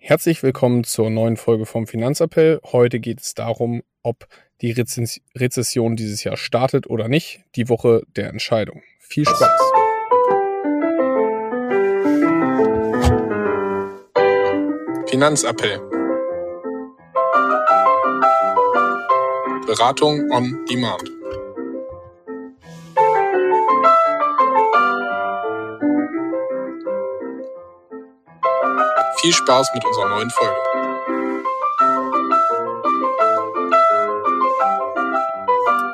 Herzlich willkommen zur neuen Folge vom Finanzappell. Heute geht es darum, ob die Rezess Rezession dieses Jahr startet oder nicht. Die Woche der Entscheidung. Viel Spaß! Finanzappell. Beratung on Demand. Viel Spaß mit unserer neuen Folge.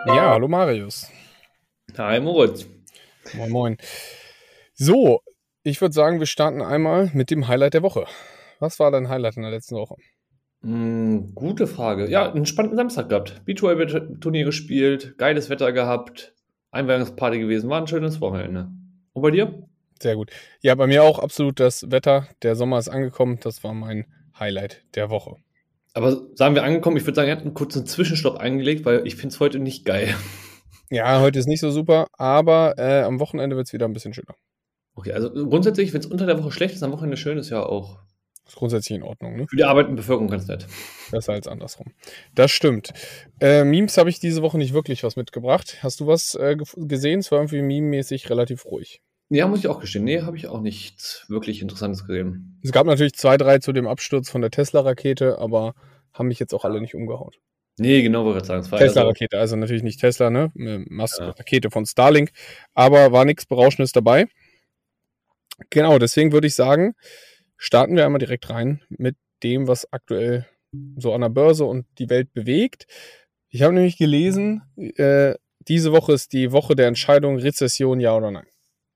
Ja, hallo Marius. Hi Moritz. Moin, moin. So, ich würde sagen, wir starten einmal mit dem Highlight der Woche. Was war dein Highlight in der letzten Woche? Mm, gute Frage. Ja, einen spannenden Samstag gehabt. Beachvolleyball-Turnier gespielt, geiles Wetter gehabt, Einweihungsparty gewesen, war ein schönes Wochenende. Und bei dir? Sehr gut. Ja, bei mir auch absolut das Wetter. Der Sommer ist angekommen. Das war mein Highlight der Woche. Aber sagen wir angekommen, ich würde sagen, er hat einen kurzen Zwischenstopp eingelegt, weil ich finde es heute nicht geil. Ja, heute ist nicht so super, aber äh, am Wochenende wird es wieder ein bisschen schöner. Okay, also grundsätzlich, wenn es unter der Woche schlecht ist, am Wochenende schön ist ja auch. Ist grundsätzlich in Ordnung, ne? Für die arbeitende Bevölkerung ganz nett. Besser als andersrum. Das stimmt. Äh, Memes habe ich diese Woche nicht wirklich was mitgebracht. Hast du was äh, gesehen? Es war irgendwie meme-mäßig relativ ruhig. Ja, muss ich auch gestehen. Nee, habe ich auch nichts wirklich Interessantes gesehen. Es gab natürlich zwei, drei zu dem Absturz von der Tesla-Rakete, aber haben mich jetzt auch alle nicht umgehauen. Nee, genau, wollte ich sagen. Tesla-Rakete, also natürlich nicht Tesla, ne? Musk-Rakete ja. von Starlink, aber war nichts Berauschendes dabei. Genau, deswegen würde ich sagen, starten wir einmal direkt rein mit dem, was aktuell so an der Börse und die Welt bewegt. Ich habe nämlich gelesen, äh, diese Woche ist die Woche der Entscheidung Rezession, ja oder nein.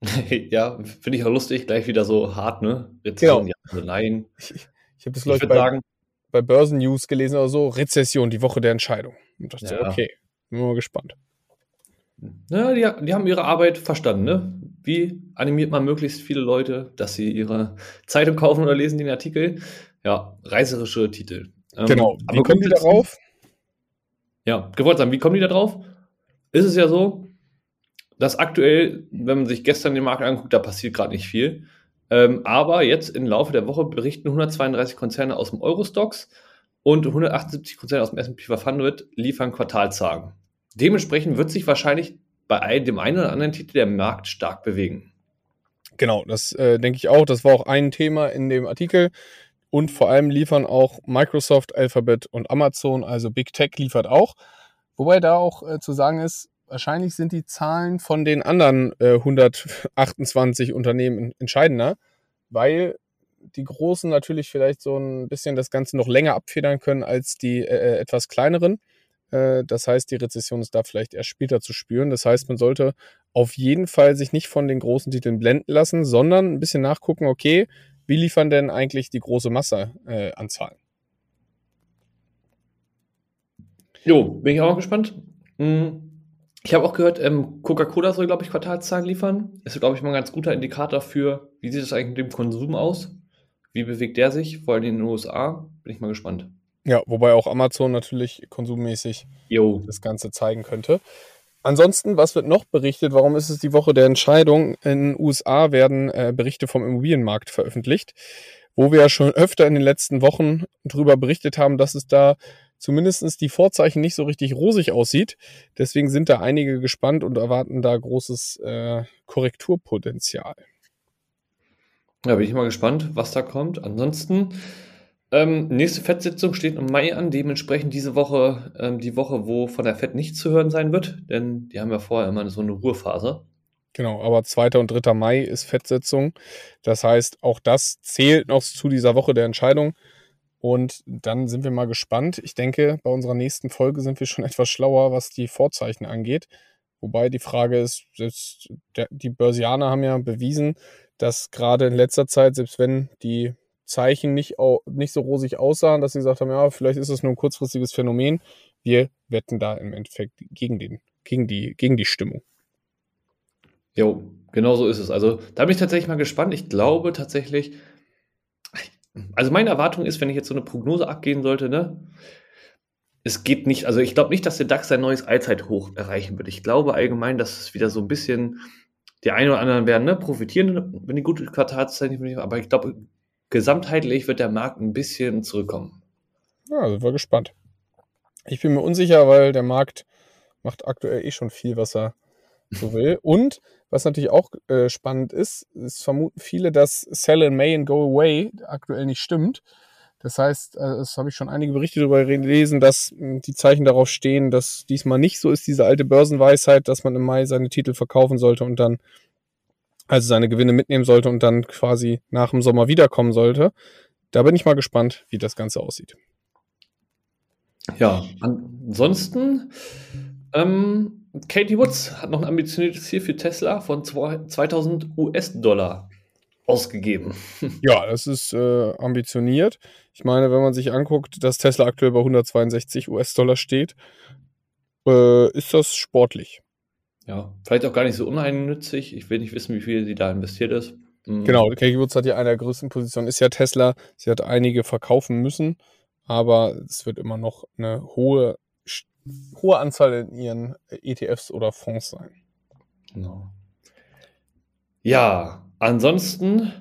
ja, finde ich auch lustig, gleich wieder so hart, ne? Rezession, genau. ja oder nein. Ich, ich habe das, glaube ich, bei, sagen, bei Börsennews gelesen oder so, Rezession, die Woche der Entscheidung. Und dachte ja. so, okay, bin mal gespannt. Ja, die, die, haben ihre Arbeit verstanden, ne? Wie animiert man möglichst viele Leute, dass sie ihre Zeitung kaufen oder lesen den Artikel? Ja, reißerische Titel. Ähm, genau. Wie kommen die darauf? Ja, gewollt sagen, wie kommen die da drauf? Ist es ja so, dass aktuell, wenn man sich gestern den Markt anguckt, da passiert gerade nicht viel. Ähm, aber jetzt im Laufe der Woche berichten 132 Konzerne aus dem Eurostox und 178 Konzerne aus dem S&P 500 liefern Quartalzahlen. Dementsprechend wird sich wahrscheinlich bei dem einen oder anderen Titel der Markt stark bewegen. Genau, das äh, denke ich auch. Das war auch ein Thema in dem Artikel. Und vor allem liefern auch Microsoft, Alphabet und Amazon, also Big Tech liefert auch. Wobei da auch äh, zu sagen ist, wahrscheinlich sind die Zahlen von den anderen äh, 128 Unternehmen entscheidender, weil die Großen natürlich vielleicht so ein bisschen das Ganze noch länger abfedern können als die äh, äh etwas kleineren. Äh, das heißt, die Rezession ist da vielleicht erst später zu spüren. Das heißt, man sollte auf jeden Fall sich nicht von den großen Titeln blenden lassen, sondern ein bisschen nachgucken, okay, wie liefern denn eigentlich die große Masse äh, an Zahlen? Jo, bin ich auch gespannt. Hm. Ich habe auch gehört, ähm, Coca-Cola soll, glaube ich, Quartalszahlen liefern. Ist, glaube ich, mal ein ganz guter Indikator für, wie sieht es eigentlich mit dem Konsum aus? Wie bewegt der sich, vor allem in den USA? Bin ich mal gespannt. Ja, wobei auch Amazon natürlich konsummäßig jo. das Ganze zeigen könnte. Ansonsten, was wird noch berichtet? Warum ist es die Woche der Entscheidung? In den USA werden äh, Berichte vom Immobilienmarkt veröffentlicht, wo wir ja schon öfter in den letzten Wochen darüber berichtet haben, dass es da zumindest die Vorzeichen nicht so richtig rosig aussieht. Deswegen sind da einige gespannt und erwarten da großes äh, Korrekturpotenzial. Ja, bin ich mal gespannt, was da kommt. Ansonsten, ähm, nächste FED-Sitzung steht im Mai an, dementsprechend diese Woche ähm, die Woche, wo von der FED nichts zu hören sein wird, denn die haben ja vorher immer so eine Ruhephase. Genau, aber 2. und 3. Mai ist FED-Sitzung. Das heißt, auch das zählt noch zu dieser Woche der Entscheidung. Und dann sind wir mal gespannt. Ich denke, bei unserer nächsten Folge sind wir schon etwas schlauer, was die Vorzeichen angeht. Wobei die Frage ist, selbst die Börsianer haben ja bewiesen, dass gerade in letzter Zeit, selbst wenn die Zeichen nicht, nicht so rosig aussahen, dass sie gesagt haben, ja, vielleicht ist es nur ein kurzfristiges Phänomen. Wir wetten da im Endeffekt gegen, den, gegen, die, gegen die Stimmung. Jo, genau so ist es. Also da bin ich tatsächlich mal gespannt. Ich glaube tatsächlich, also meine Erwartung ist, wenn ich jetzt so eine Prognose abgehen sollte, ne, es geht nicht, also ich glaube nicht, dass der DAX sein neues Allzeithoch erreichen wird. Ich glaube allgemein, dass es wieder so ein bisschen, die einen oder anderen werden ne, profitieren, wenn die gute Quartalszeit nicht aber ich glaube, gesamtheitlich wird der Markt ein bisschen zurückkommen. Ja, sind wir gespannt. Ich bin mir unsicher, weil der Markt macht aktuell eh schon viel, was er so will. Und was natürlich auch äh, spannend ist, es vermuten viele, dass Sell in May and Go Away aktuell nicht stimmt. Das heißt, äh, es habe ich schon einige Berichte darüber gelesen, dass mh, die Zeichen darauf stehen, dass diesmal nicht so ist, diese alte Börsenweisheit, dass man im Mai seine Titel verkaufen sollte und dann also seine Gewinne mitnehmen sollte und dann quasi nach dem Sommer wiederkommen sollte. Da bin ich mal gespannt, wie das Ganze aussieht. Ja, ansonsten, ähm, Katie Woods hat noch ein ambitioniertes Ziel für Tesla von 2000 US-Dollar ausgegeben. Ja, das ist äh, ambitioniert. Ich meine, wenn man sich anguckt, dass Tesla aktuell bei 162 US-Dollar steht, äh, ist das sportlich. Ja, vielleicht auch gar nicht so uneigennützig. Ich will nicht wissen, wie viel sie da investiert ist. Mhm. Genau, Katie Woods hat ja eine der größten Positionen, ist ja Tesla. Sie hat einige verkaufen müssen, aber es wird immer noch eine hohe, hohe Anzahl in ihren ETFs oder Fonds sein. Genau. Ja, ansonsten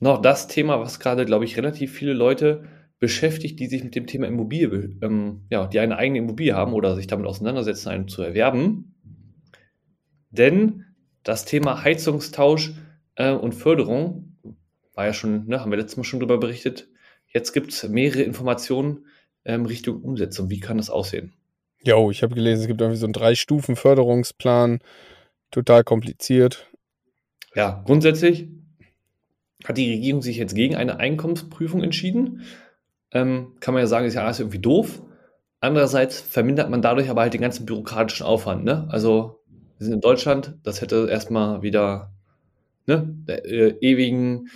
noch das Thema, was gerade, glaube ich, relativ viele Leute beschäftigt, die sich mit dem Thema Immobilie, ähm, ja, die eine eigene Immobilie haben oder sich damit auseinandersetzen, eine zu erwerben. Denn das Thema Heizungstausch äh, und Förderung war ja schon, ne, haben wir letztes Mal schon darüber berichtet. Jetzt gibt es mehrere Informationen ähm, Richtung Umsetzung. Wie kann das aussehen? Jo, ich habe gelesen, es gibt irgendwie so einen Drei-Stufen-Förderungsplan. Total kompliziert. Ja, grundsätzlich hat die Regierung sich jetzt gegen eine Einkommensprüfung entschieden. Ähm, kann man ja sagen, ist ja alles irgendwie doof. Andererseits vermindert man dadurch aber halt den ganzen bürokratischen Aufwand. Ne? Also wir sind in Deutschland, das hätte erstmal wieder ne, der, äh, ewigen,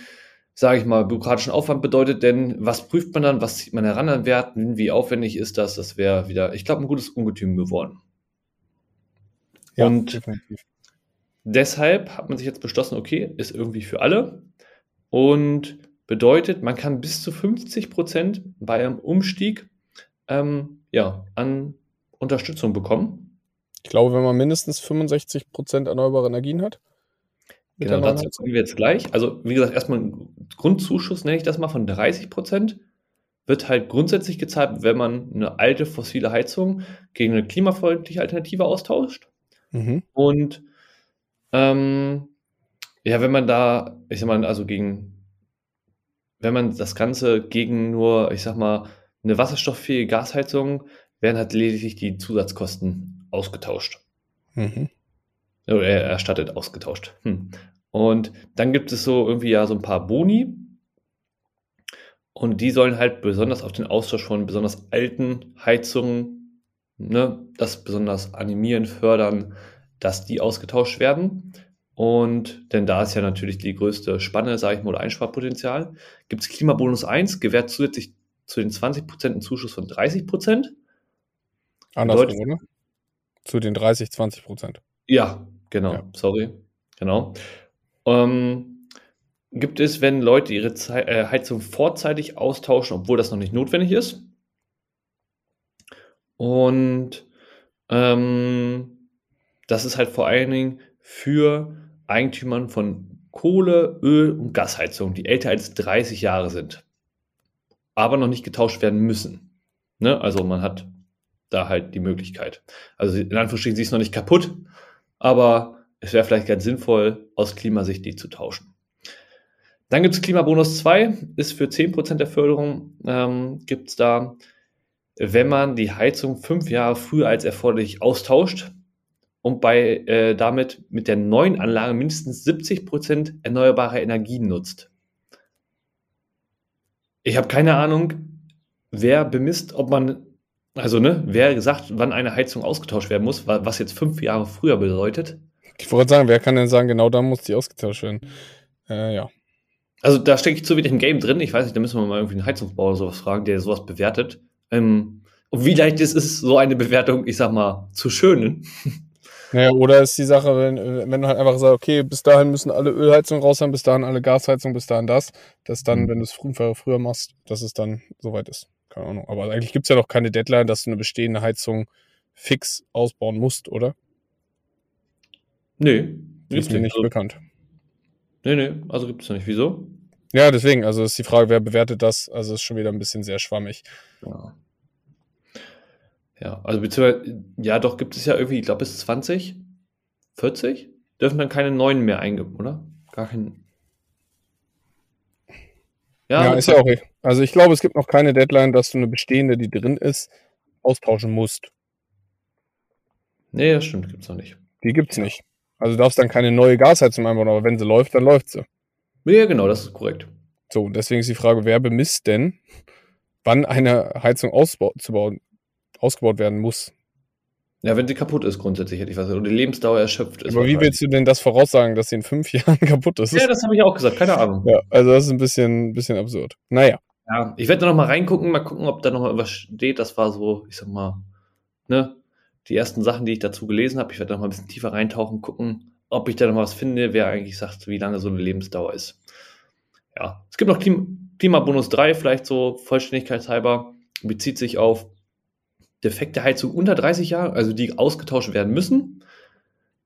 sage ich mal, bürokratischen Aufwand bedeutet, denn was prüft man dann, was zieht man heran an Werten, wie aufwendig ist das, das wäre wieder, ich glaube, ein gutes Ungetüm geworden. Ja, Und definitiv. deshalb hat man sich jetzt beschlossen, okay, ist irgendwie für alle und bedeutet, man kann bis zu 50 Prozent bei einem Umstieg ähm, ja, an Unterstützung bekommen. Ich glaube, wenn man mindestens 65 Prozent erneuerbare Energien hat. Genau, dazu kommen wir jetzt gleich. Also, wie gesagt, erstmal ein Grundzuschuss, nenne ich das mal, von 30 Prozent. Wird halt grundsätzlich gezahlt, wenn man eine alte fossile Heizung gegen eine klimafreundliche Alternative austauscht. Mhm. Und ähm, ja, wenn man da, ich sag mal, also gegen, wenn man das Ganze gegen nur, ich sag mal, eine wasserstofffähige Gasheizung, werden halt lediglich die Zusatzkosten ausgetauscht. Mhm. Oder er- erstattet, ausgetauscht. Hm. Und dann gibt es so irgendwie ja so ein paar Boni. Und die sollen halt besonders auf den Austausch von besonders alten Heizungen, ne, das besonders animieren, fördern, dass die ausgetauscht werden. Und denn da ist ja natürlich die größte Spanne, sage ich mal, oder Einsparpotenzial. Gibt es Klimabonus 1, gewährt zusätzlich zu den 20% einen Zuschuss von 30%. Andersrum, oder? Zu den 30, 20 Prozent. Ja, genau, Ja. sorry. Genau. Ähm, gibt es, wenn Leute ihre Zei äh, Heizung vorzeitig austauschen, obwohl das noch nicht notwendig ist? Und ähm, das ist halt vor allen Dingen für Eigentümern von Kohle, Öl und Gasheizungen, die älter als 30 Jahre sind, aber noch nicht getauscht werden müssen. Ne? Also man hat da halt die Möglichkeit. Also in Anführungsstrichen, sie ist noch nicht kaputt, aber es wäre vielleicht ganz sinnvoll, aus Klimasicht die zu tauschen. Dann gibt es Klimabonus 2, ist für 10% der Förderung, ähm, gibt es da, wenn man die Heizung fünf Jahre früher als erforderlich austauscht und bei äh, damit mit der neuen Anlage mindestens 70% erneuerbare Energien nutzt. Ich habe keine Ahnung, wer bemisst, ob man also, ne, wer sagt, wann eine Heizung ausgetauscht werden muss, wa- was jetzt fünf Jahre früher bedeutet. Ich wollte sagen, wer kann denn sagen, genau da muss die ausgetauscht werden? Äh, ja. Also, da stecke ich zu wenig im Game drin. Ich weiß nicht, da müssen wir mal irgendwie einen Heizungsbauer oder sowas fragen, der sowas bewertet. Ähm, und wie leicht es ist, so eine Bewertung, ich sag mal, zu schönen. Naja, oder ist die Sache, wenn, wenn du halt einfach sagst, okay, bis dahin müssen alle Ölheizungen raus sein, bis dahin alle Gasheizungen, bis dahin das, dass dann, Mhm. wenn du es früher, früher machst, dass es dann soweit ist. Keine Ahnung. Aber eigentlich gibt es ja noch keine Deadline, dass du eine bestehende Heizung fix ausbauen musst, oder? Nee, ist mir nicht also, bekannt. nee, nee, also gibt es nicht. Wieso? Ja, deswegen, also ist die Frage, wer bewertet das? Also ist schon wieder ein bisschen sehr schwammig. Ja. Ja, also beziehungsweise, ja, doch gibt es ja irgendwie, ich glaube, bis 20, 40 dürfen dann keine neuen mehr eingeben, oder? Gar keinen. Ja, ja ist ja auch richtig. Also ich glaube, es gibt noch keine Deadline, dass du eine bestehende, die drin ist, austauschen musst. Nee, das stimmt, gibt's noch nicht. Die gibt's ja. nicht. Also du darfst dann keine neue Gasheizung einbauen, aber wenn sie läuft, dann läuft sie. Ja, genau, das ist korrekt. So, deswegen ist die Frage, wer bemisst denn, wann eine Heizung auszubauen, ausgebaut werden muss. Ja, wenn sie kaputt ist, grundsätzlich hätte ich was gesagt. Oder die Lebensdauer erschöpft ist. Aber wie willst du denn das voraussagen, dass sie in fünf Jahren kaputt ist? Ja, das habe ich auch gesagt, keine Ahnung. Ja, also das ist ein bisschen, bisschen absurd. Naja. Ja, ich werde da noch mal reingucken, mal gucken, ob da noch mal was steht. Das war so, ich sag mal, ne, die ersten Sachen, die ich dazu gelesen habe. Ich werde da noch mal ein bisschen tiefer reintauchen, gucken, ob ich da noch was finde, wer eigentlich sagt, wie lange so eine Lebensdauer ist. Ja, es gibt noch Klim Klimabonus 3, vielleicht so vollständigkeitshalber, bezieht sich auf defekte Heizung unter 30 Jahre, also die ausgetauscht werden müssen,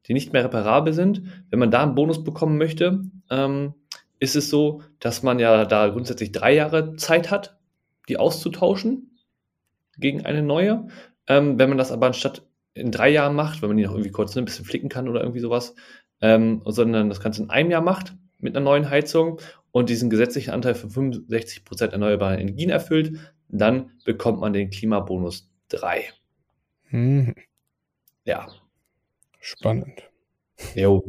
die nicht mehr reparabel sind. Wenn man da einen Bonus bekommen möchte, ähm, ist es so, dass man ja da grundsätzlich drei Jahre Zeit hat, die auszutauschen gegen eine neue. Ähm, wenn man das aber anstatt in drei Jahren macht, wenn man die noch irgendwie kurz ein bisschen flicken kann oder irgendwie sowas, ähm, sondern das Ganze in einem Jahr macht mit einer neuen Heizung und diesen gesetzlichen Anteil von 65% erneuerbaren Energien erfüllt, dann bekommt man den Klimabonus 3. Hm. Ja. Spannend. Jo.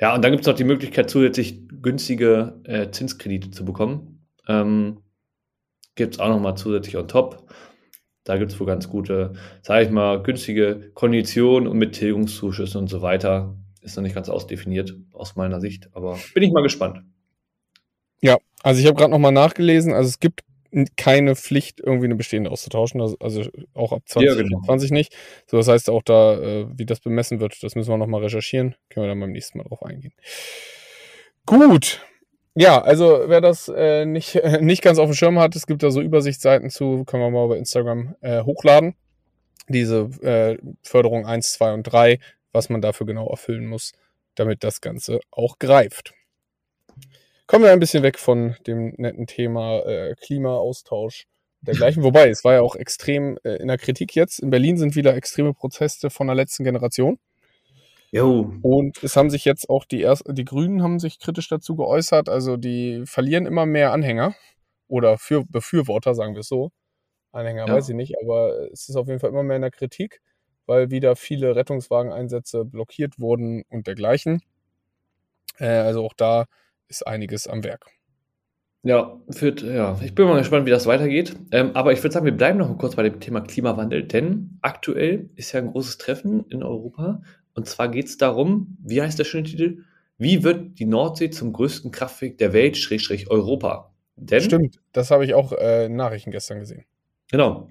Ja, und dann gibt es noch die Möglichkeit, zusätzlich günstige äh, Zinskredite zu bekommen. Ähm, gibt es auch nochmal zusätzlich on top. Da gibt es wohl ganz gute, sage ich mal, günstige Konditionen und mit Tilgungszuschüssen und so weiter. Ist noch nicht ganz ausdefiniert aus meiner Sicht, aber bin ich mal gespannt. Ja, also ich habe gerade nochmal nachgelesen. Also es gibt keine Pflicht, irgendwie eine bestehende auszutauschen, also, also auch ab 2020 ja, genau. nicht. So, das heißt auch da, äh, wie das bemessen wird, das müssen wir nochmal recherchieren. Können wir dann beim nächsten Mal drauf eingehen. Gut. Ja, also wer das äh, nicht, äh, nicht ganz auf dem Schirm hat, es gibt da so Übersichtsseiten zu, können wir mal bei Instagram äh, hochladen. Diese äh, Förderung 1, 2 und 3, was man dafür genau erfüllen muss, damit das Ganze auch greift. Kommen wir ein bisschen weg von dem netten Thema äh, Klimaaustausch dergleichen. Wobei, es war ja auch extrem äh, in der Kritik jetzt. In Berlin sind wieder extreme Proteste von der letzten Generation. Jo. Und es haben sich jetzt auch die, erst, die Grünen haben sich kritisch dazu geäußert. Also die verlieren immer mehr Anhänger oder für Befürworter, sagen wir es so. Anhänger ja. weiß ich nicht, aber es ist auf jeden Fall immer mehr in der Kritik, weil wieder viele Rettungswageneinsätze blockiert wurden und dergleichen. Äh, also auch da ist einiges am Werk. Ja, führt, ja, ich bin mal gespannt, wie das weitergeht. Ähm, aber ich würde sagen, wir bleiben noch kurz bei dem Thema Klimawandel, denn aktuell ist ja ein großes Treffen in Europa. Und zwar geht es darum, wie heißt der schöne Titel? Wie wird die Nordsee zum größten Kraftwerk der Welt, Schrägstrich Europa? Denn, Stimmt, das habe ich auch äh, in Nachrichten gestern gesehen. Genau.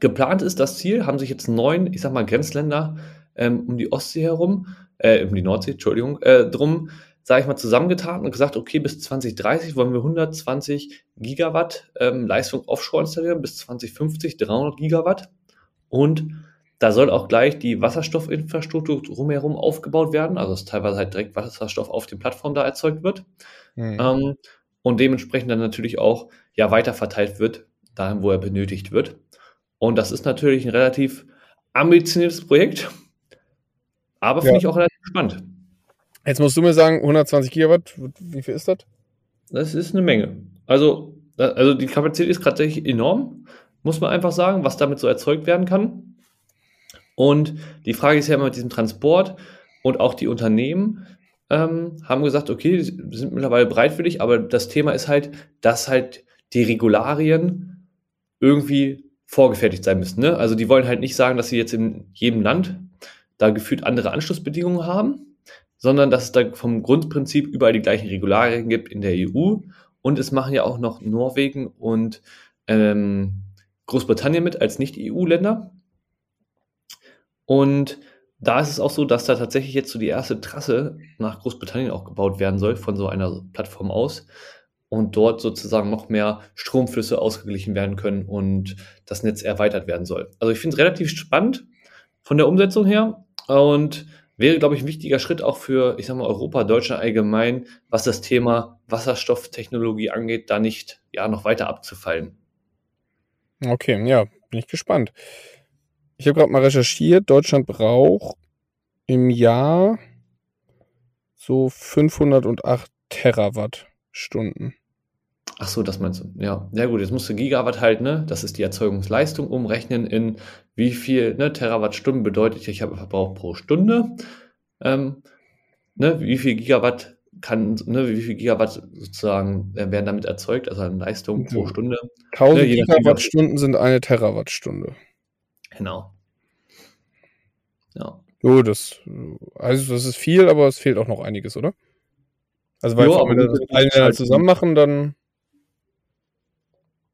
Geplant ist das Ziel, haben sich jetzt neun, ich sag mal, Grenzländer ähm, um die Ostsee herum, äh, um die Nordsee, Entschuldigung, äh, drum sage ich mal, zusammengetan und gesagt, okay, bis 2030 wollen wir 120 Gigawatt ähm, Leistung offshore installieren, bis 2050 300 Gigawatt. Und da soll auch gleich die Wasserstoffinfrastruktur drumherum aufgebaut werden, also dass teilweise halt direkt Wasserstoff auf den Plattformen da erzeugt wird. Mhm. Ähm, und dementsprechend dann natürlich auch ja weiter verteilt wird, dahin, wo er benötigt wird. Und das ist natürlich ein relativ ambitioniertes Projekt, aber finde ja. ich auch relativ spannend. Jetzt musst du mir sagen, 120 Gigawatt, wie viel ist das? Das ist eine Menge. Also, also die Kapazität ist tatsächlich enorm, muss man einfach sagen, was damit so erzeugt werden kann. Und die Frage ist ja immer mit diesem Transport und auch die Unternehmen ähm, haben gesagt, okay, sind mittlerweile bereitwillig, aber das Thema ist halt, dass halt die Regularien irgendwie vorgefertigt sein müssen. Ne? Also die wollen halt nicht sagen, dass sie jetzt in jedem Land da gefühlt andere Anschlussbedingungen haben, sondern dass es da vom Grundprinzip überall die gleichen Regularien gibt in der EU. Und es machen ja auch noch Norwegen und ähm, Großbritannien mit als Nicht-EU-Länder. Und da ist es auch so, dass da tatsächlich jetzt so die erste Trasse nach Großbritannien auch gebaut werden soll von so einer Plattform aus und dort sozusagen noch mehr Stromflüsse ausgeglichen werden können und das Netz erweitert werden soll. Also ich finde es relativ spannend von der Umsetzung her und wäre, glaube ich, ein wichtiger Schritt auch für, ich sag mal, Europa, Deutschland allgemein, was das Thema Wasserstofftechnologie angeht, da nicht ja noch weiter abzufallen. Okay, ja, bin ich gespannt. Ich habe gerade mal recherchiert, Deutschland braucht im Jahr so 508 Terawattstunden. Ach so, das meinst du. Ja, ja gut, jetzt musst du Gigawatt halt, ne? Das ist die Erzeugungsleistung umrechnen in wie viel ne, Terawattstunden bedeutet, ich habe Verbrauch pro Stunde. Ähm, ne, wie viel Gigawatt kann, ne, wie viel Gigawatt sozusagen äh, werden damit erzeugt, also an Leistung pro Stunde. 1000 ne, Gigawattstunden sind eine Terawattstunde. Genau. Ja. So, das, also das ist viel, aber es fehlt auch noch einiges, oder? Also, weil jo, wenn wir das eine halt zusammen machen, dann.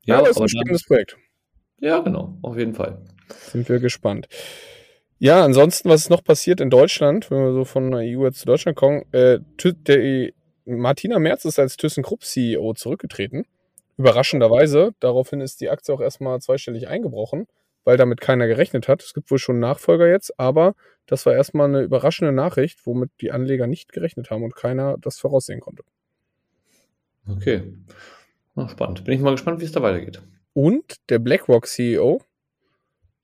Ja, aber es ist ein spannendes Projekt. Ja, genau, auf jeden Fall. Sind wir gespannt. Ja, ansonsten, was ist noch passiert in Deutschland, wenn wir so von der EU jetzt zu Deutschland kommen? Äh, der, Martina Merz ist als ThyssenKrupp CEO zurückgetreten. Überraschenderweise. Daraufhin ist die Aktie auch erstmal zweistellig eingebrochen, weil damit keiner gerechnet hat. Es gibt wohl schon Nachfolger jetzt, aber das war erstmal eine überraschende Nachricht, womit die Anleger nicht gerechnet haben und keiner das voraussehen konnte. Okay. Ach, spannend. Bin ich mal gespannt, wie es da weitergeht. Und der BlackRock CEO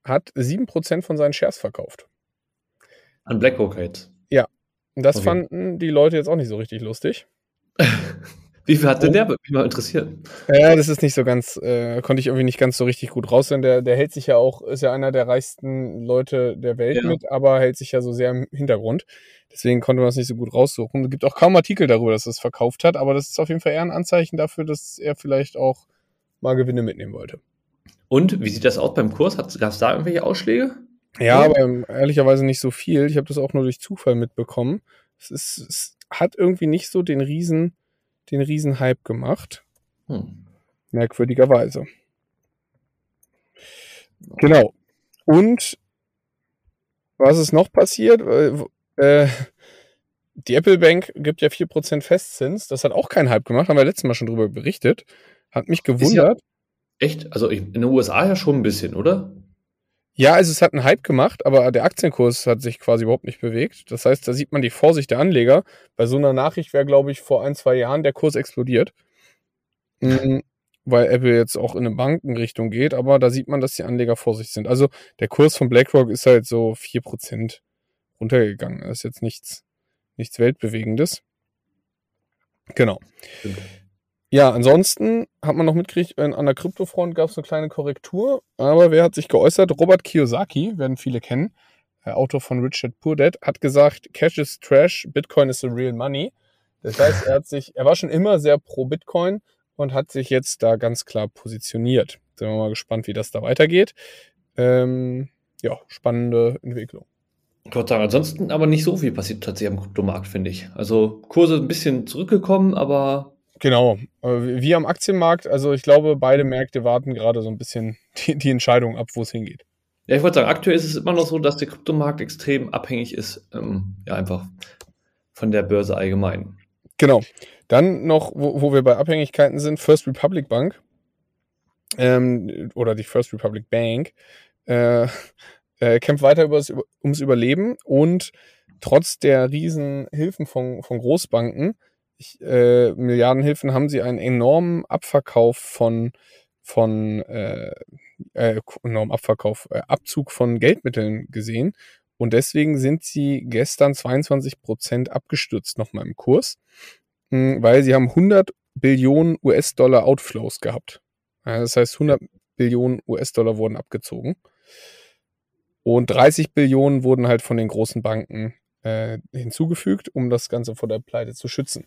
hat 7% von seinen Shares verkauft. An BlackRock jetzt? Ja. Das okay. fanden die Leute jetzt auch nicht so richtig lustig. Wie viel hat denn der? Würde mich mal interessieren. Ja, das ist nicht so ganz, äh, konnte ich irgendwie nicht ganz so richtig gut raushören. Der, der hält sich ja auch, ist ja einer der reichsten Leute der Welt ja. mit, aber hält sich ja so sehr im Hintergrund. Deswegen konnte man das nicht so gut raussuchen. Es gibt auch kaum Artikel darüber, dass er es verkauft hat, aber das ist auf jeden Fall eher ein Anzeichen dafür, dass er vielleicht auch mal Gewinne mitnehmen wollte. Und wie sieht das aus beim Kurs? Gab es da irgendwelche Ausschläge? Ja, aber ähm, ehrlicherweise nicht so viel. Ich habe das auch nur durch Zufall mitbekommen. Es, ist, es hat irgendwie nicht so den riesen, den riesen Hype gemacht. Hm. Merkwürdigerweise. Genau. Und was ist noch passiert? Äh, die Apple Bank gibt ja 4% Festzins. Das hat auch keinen Hype gemacht, haben wir letztes Mal schon drüber berichtet. Hat mich gewundert. Echt? Also in den USA ja schon ein bisschen, oder? Ja, also es hat einen Hype gemacht, aber der Aktienkurs hat sich quasi überhaupt nicht bewegt. Das heißt, da sieht man die Vorsicht der Anleger. Bei so einer Nachricht wäre, glaube ich, vor ein, zwei Jahren der Kurs explodiert. Mhm, weil Apple jetzt auch in eine Bankenrichtung geht, aber da sieht man, dass die Anleger vorsichtig sind. Also der Kurs von BlackRock ist halt so 4% runtergegangen. Das ist jetzt nichts, nichts Weltbewegendes. Genau. Okay. Ja, ansonsten hat man noch mitgekriegt, an der Kryptofront gab es eine kleine Korrektur. Aber wer hat sich geäußert? Robert Kiyosaki, werden viele kennen, der Autor von Richard Dad, hat gesagt, Cash is Trash, Bitcoin is the real money. Das heißt, er hat sich, er war schon immer sehr pro Bitcoin und hat sich jetzt da ganz klar positioniert. Sind wir mal gespannt, wie das da weitergeht. Ähm, ja, spannende Entwicklung. Ich würde sagen, ansonsten aber nicht so viel passiert tatsächlich am Kryptomarkt, finde ich. Also Kurse ein bisschen zurückgekommen, aber Genau. Wie am Aktienmarkt, also ich glaube, beide Märkte warten gerade so ein bisschen die, die Entscheidung ab, wo es hingeht. Ja, ich wollte sagen, aktuell ist es immer noch so, dass der Kryptomarkt extrem abhängig ist, ähm, ja, einfach von der Börse allgemein. Genau. Dann noch, wo, wo wir bei Abhängigkeiten sind, First Republic Bank ähm, oder die First Republic Bank äh, äh, kämpft weiter übers, ums Überleben und trotz der riesen Hilfen von, von Großbanken äh, Milliardenhilfen haben sie einen enormen Abverkauf von, von äh, äh, enormen Abverkauf, äh, Abzug von Geldmitteln gesehen. Und deswegen sind sie gestern 22 Prozent abgestürzt nochmal im Kurs, mh, hm, weil sie haben 100 Billionen US-Dollar Outflows gehabt. das heißt, 100 Billionen US-Dollar wurden abgezogen. Und 30 Billionen wurden halt von den großen Banken äh, hinzugefügt, um das Ganze vor der Pleite zu schützen.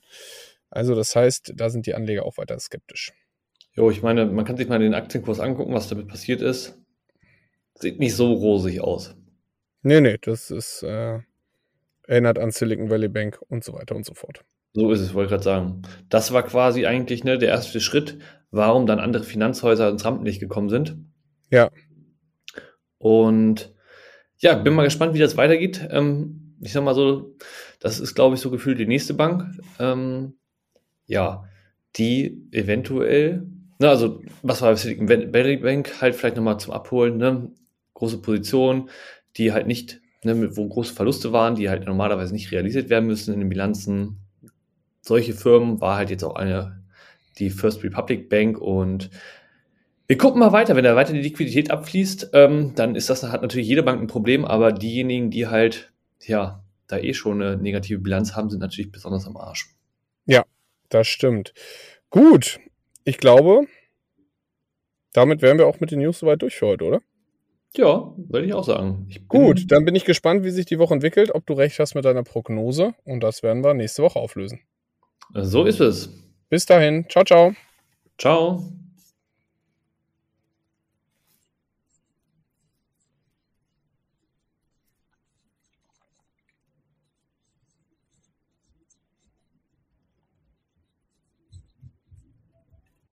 Also das heißt, da sind die Anleger auch weiter skeptisch. Jo, ich meine, man kann sich mal den Aktienkurs angucken, was damit passiert ist. Sieht nicht so rosig aus. Nee, nee, das ist, äh, erinnert an Silicon Valley Bank und so weiter und so fort. So ist es, wollte ich gerade sagen. Das war quasi eigentlich ne, der erste Schritt, warum dann andere Finanzhäuser ins Rampenlicht gekommen sind. Ja. Und ja, bin mal gespannt, wie das weitergeht. Ähm, ich sag mal so, das ist, glaube ich, so gefühlt die nächste Bank. Ähm, ja, die eventuell, ne, also was war Silicon Valley Bank halt vielleicht nochmal zum Abholen, ne, große Position, die halt nicht ne, wo große Verluste waren, die halt normalerweise nicht realisiert werden müssen in den Bilanzen. Solche Firmen war halt jetzt auch eine, die First Republic Bank und wir gucken mal weiter. Wenn da weiter die Liquidität abfließt, ähm, dann ist das hat natürlich jede Bank ein Problem, aber diejenigen, die halt, ja, da eh schon eine negative Bilanz haben, sind natürlich besonders am Arsch. Ja, das stimmt. Gut, ich glaube, damit wären wir auch mit den News soweit durch für heute, oder? Ja, würde ich auch sagen. Ich Gut, dann bin ich gespannt, wie sich die Woche entwickelt, ob du recht hast mit deiner Prognose und das werden wir nächste Woche auflösen. So ist es. Bis dahin, ciao, ciao. Ciao.